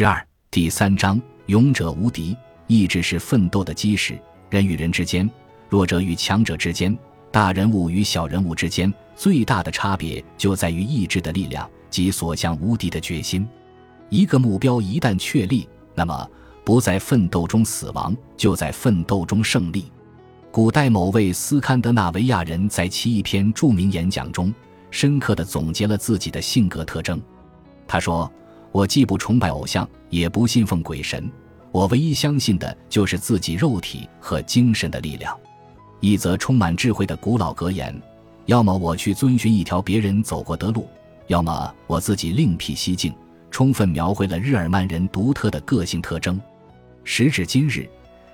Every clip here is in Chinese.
十二第三章：勇者无敌。意志是奋斗的基石。人与人之间，弱者与强者之间，大人物与小人物之间，最大的差别就在于意志的力量及所向无敌的决心。一个目标一旦确立，那么不在奋斗中死亡，就在奋斗中胜利。古代某位斯堪的纳维亚人在其一篇著名演讲中，深刻地总结了自己的性格特征。他说。我既不崇拜偶像，也不信奉鬼神，我唯一相信的就是自己肉体和精神的力量。一则充满智慧的古老格言：要么我去遵循一条别人走过的路，要么我自己另辟蹊径。充分描绘了日耳曼人独特的个性特征。时至今日，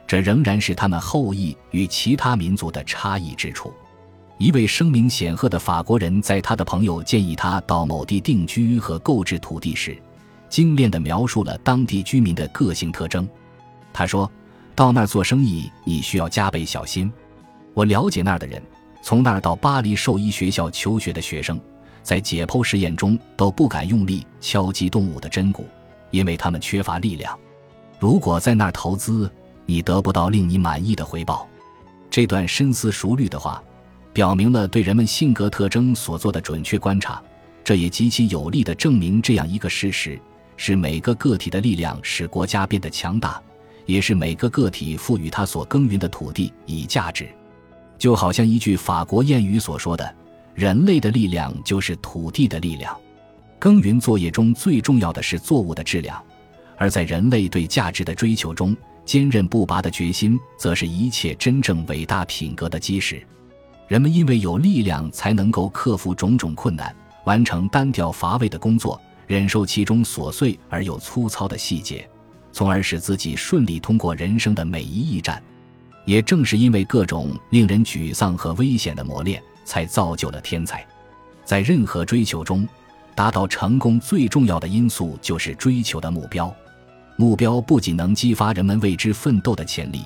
这仍然是他们后裔与其他民族的差异之处。一位声名显赫的法国人在他的朋友建议他到某地定居和购置土地时。精炼地描述了当地居民的个性特征。他说：“到那儿做生意，你需要加倍小心。我了解那儿的人，从那儿到巴黎兽医学校求学的学生，在解剖实验中都不敢用力敲击动物的针骨，因为他们缺乏力量。如果在那儿投资，你得不到令你满意的回报。”这段深思熟虑的话，表明了对人们性格特征所做的准确观察。这也极其有力地证明这样一个事实。是每个个体的力量使国家变得强大，也是每个个体赋予他所耕耘的土地以价值。就好像一句法国谚语所说的：“人类的力量就是土地的力量。”耕耘作业中最重要的是作物的质量，而在人类对价值的追求中，坚韧不拔的决心则是一切真正伟大品格的基石。人们因为有力量，才能够克服种种困难，完成单调乏味的工作。忍受其中琐碎而又粗糙的细节，从而使自己顺利通过人生的每一驿站。也正是因为各种令人沮丧和危险的磨练，才造就了天才。在任何追求中，达到成功最重要的因素就是追求的目标。目标不仅能激发人们为之奋斗的潜力，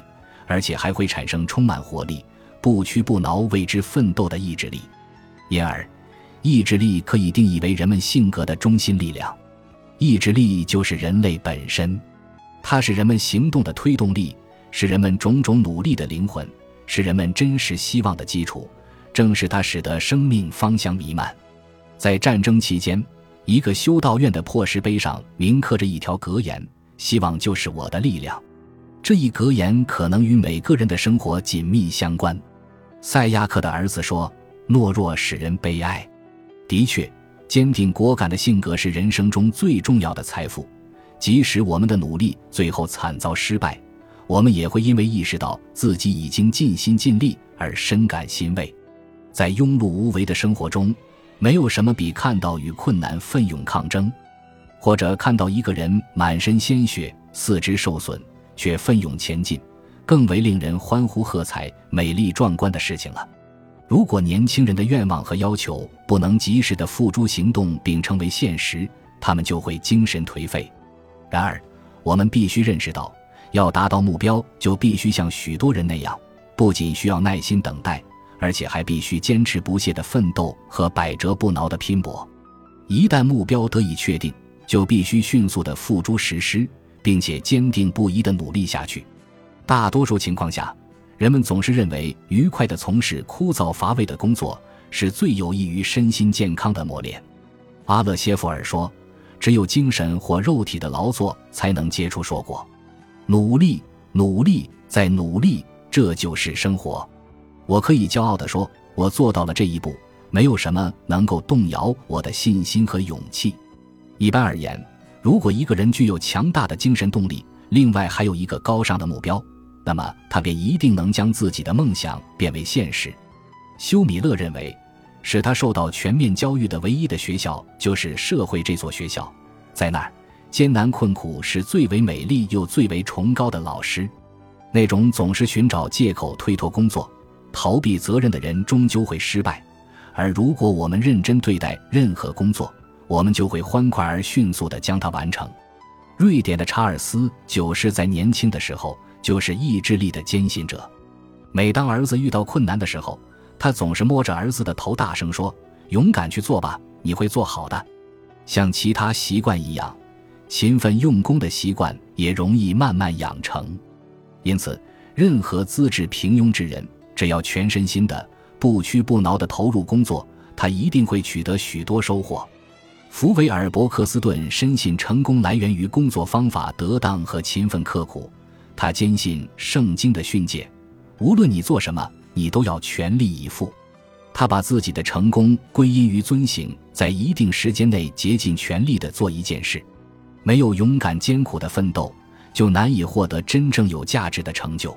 而且还会产生充满活力、不屈不挠为之奋斗的意志力。因而。意志力可以定义为人们性格的中心力量，意志力就是人类本身，它是人们行动的推动力，是人们种种努力的灵魂，是人们真实希望的基础。正是它使得生命芳香弥漫。在战争期间，一个修道院的破石碑上铭刻着一条格言：“希望就是我的力量。”这一格言可能与每个人的生活紧密相关。塞亚克的儿子说：“懦弱使人悲哀。”的确，坚定果敢的性格是人生中最重要的财富。即使我们的努力最后惨遭失败，我们也会因为意识到自己已经尽心尽力而深感欣慰。在庸碌无为的生活中，没有什么比看到与困难奋勇抗争，或者看到一个人满身鲜血、四肢受损却奋勇前进，更为令人欢呼喝彩、美丽壮观的事情了。如果年轻人的愿望和要求不能及时的付诸行动并成为现实，他们就会精神颓废。然而，我们必须认识到，要达到目标，就必须像许多人那样，不仅需要耐心等待，而且还必须坚持不懈的奋斗和百折不挠的拼搏。一旦目标得以确定，就必须迅速的付诸实施，并且坚定不移的努力下去。大多数情况下，人们总是认为，愉快地从事枯燥乏味的工作是最有益于身心健康的磨练。阿勒谢夫尔说：“只有精神或肉体的劳作才能结出硕果。努力，努力，再努力，这就是生活。”我可以骄傲地说，我做到了这一步。没有什么能够动摇我的信心和勇气。一般而言，如果一个人具有强大的精神动力，另外还有一个高尚的目标。那么他便一定能将自己的梦想变为现实。休米勒认为，使他受到全面教育的唯一的学校就是社会这所学校，在那儿，艰难困苦是最为美丽又最为崇高的老师。那种总是寻找借口推脱工作、逃避责任的人，终究会失败。而如果我们认真对待任何工作，我们就会欢快而迅速地将它完成。瑞典的查尔斯九世在年轻的时候。就是意志力的坚信者。每当儿子遇到困难的时候，他总是摸着儿子的头，大声说：“勇敢去做吧，你会做好的。”像其他习惯一样，勤奋用功的习惯也容易慢慢养成。因此，任何资质平庸之人，只要全身心的、不屈不挠的投入工作，他一定会取得许多收获。福维尔·伯克斯顿深信成功来源于工作方法得当和勤奋刻苦。他坚信圣经的训诫：无论你做什么，你都要全力以赴。他把自己的成功归因于遵行，在一定时间内竭尽全力的做一件事。没有勇敢艰苦的奋斗，就难以获得真正有价值的成就。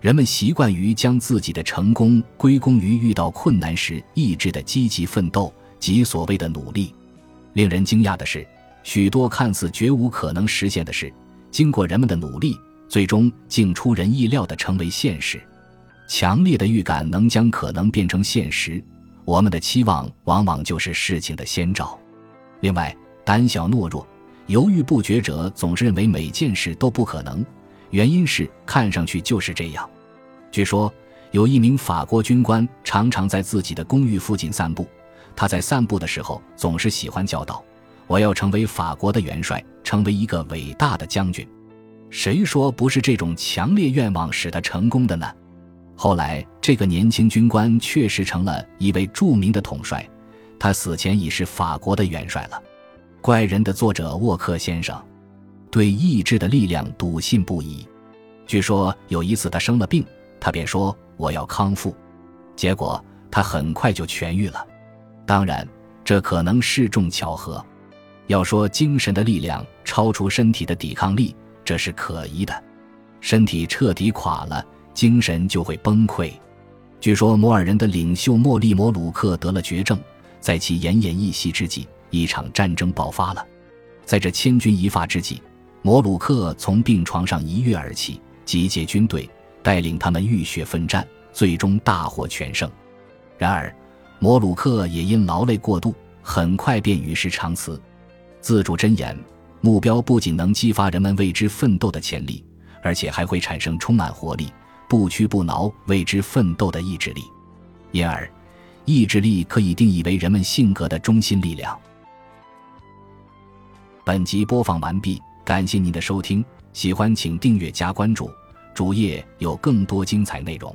人们习惯于将自己的成功归功于遇到困难时意志的积极奋斗及所谓的努力。令人惊讶的是，许多看似绝无可能实现的事，经过人们的努力，最终竟出人意料地成为现实。强烈的预感能将可能变成现实，我们的期望往往就是事情的先兆。另外，胆小懦弱。犹豫不决者总是认为每件事都不可能，原因是看上去就是这样。据说有一名法国军官常常在自己的公寓附近散步，他在散步的时候总是喜欢叫道：“我要成为法国的元帅，成为一个伟大的将军。”谁说不是这种强烈愿望使他成功的呢？后来，这个年轻军官确实成了一位著名的统帅，他死前已是法国的元帅了。怪人的作者沃克先生对意志的力量笃信不疑。据说有一次他生了病，他便说：“我要康复。”结果他很快就痊愈了。当然，这可能是众巧合。要说精神的力量超出身体的抵抗力，这是可疑的。身体彻底垮了，精神就会崩溃。据说摩尔人的领袖莫利摩鲁克得了绝症，在其奄奄一息之际。一场战争爆发了，在这千钧一发之际，摩鲁克从病床上一跃而起，集结军队，带领他们浴血奋战，最终大获全胜。然而，摩鲁克也因劳累过度，很快便与世长辞。自主箴言：目标不仅能激发人们为之奋斗的潜力，而且还会产生充满活力、不屈不挠为之奋斗的意志力。因而，意志力可以定义为人们性格的中心力量。本集播放完毕，感谢您的收听，喜欢请订阅加关注，主页有更多精彩内容。